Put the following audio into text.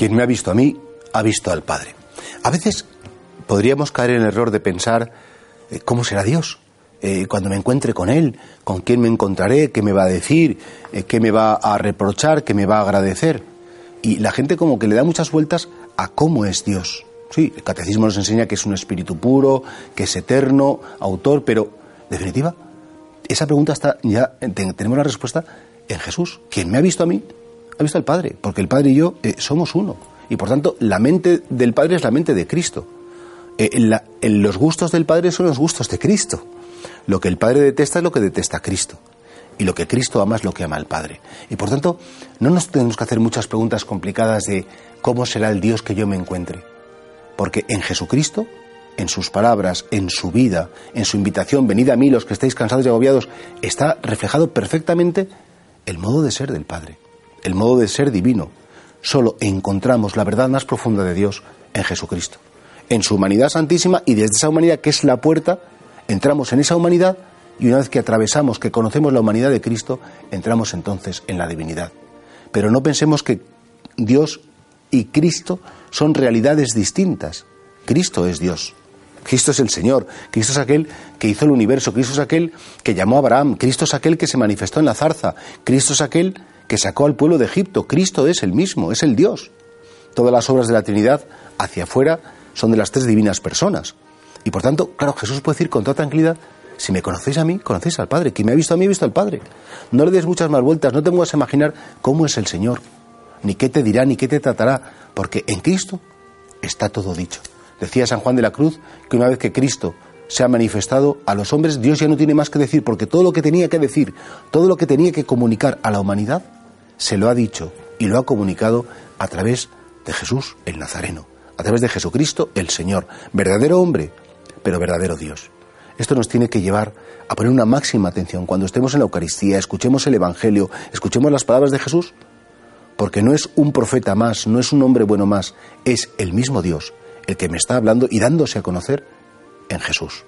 Quien me ha visto a mí, ha visto al Padre. A veces podríamos caer en el error de pensar, eh, ¿cómo será Dios? Eh, cuando me encuentre con Él, con quién me encontraré, qué me va a decir, eh, qué me va a reprochar, qué me va a agradecer. Y la gente como que le da muchas vueltas a cómo es Dios. Sí, el catecismo nos enseña que es un espíritu puro, que es eterno, autor, pero, definitiva, esa pregunta está, ya tenemos la respuesta en Jesús. Quien me ha visto a mí, ha visto al Padre, porque el Padre y yo eh, somos uno. Y por tanto, la mente del Padre es la mente de Cristo. los gustos del Padre son los gustos de Cristo. Lo que el Padre detesta es lo que detesta Cristo. Y lo que Cristo ama es lo que ama el Padre. Y por tanto, no nos tenemos que hacer muchas preguntas complicadas de cómo será el Dios que yo me encuentre. Porque en Jesucristo, en sus palabras, en su vida, en su invitación, venid a mí los que estáis cansados y agobiados, está reflejado perfectamente el modo de ser del Padre, el modo de ser divino. Solo encontramos la verdad más profunda de Dios en Jesucristo, en su humanidad santísima y desde esa humanidad que es la puerta entramos en esa humanidad y una vez que atravesamos, que conocemos la humanidad de Cristo, entramos entonces en la divinidad. Pero no pensemos que Dios y Cristo son realidades distintas. Cristo es Dios. Cristo es el Señor, Cristo es aquel que hizo el universo, Cristo es aquel que llamó a Abraham, Cristo es aquel que se manifestó en la zarza, Cristo es aquel que sacó al pueblo de Egipto, Cristo es el mismo, es el Dios. Todas las obras de la Trinidad hacia afuera son de las tres divinas personas. Y por tanto, claro, Jesús puede decir con toda tranquilidad, si me conocéis a mí, conocéis al Padre. Quien me ha visto a mí, ha visto al Padre. No le des muchas más vueltas, no te pongas a imaginar cómo es el Señor, ni qué te dirá, ni qué te tratará, porque en Cristo está todo dicho. Decía San Juan de la Cruz que una vez que Cristo se ha manifestado a los hombres, Dios ya no tiene más que decir, porque todo lo que tenía que decir, todo lo que tenía que comunicar a la humanidad, se lo ha dicho y lo ha comunicado a través de Jesús el Nazareno, a través de Jesucristo el Señor, verdadero hombre, pero verdadero Dios. Esto nos tiene que llevar a poner una máxima atención cuando estemos en la Eucaristía, escuchemos el Evangelio, escuchemos las palabras de Jesús, porque no es un profeta más, no es un hombre bueno más, es el mismo Dios el que me está hablando y dándose a conocer en Jesús.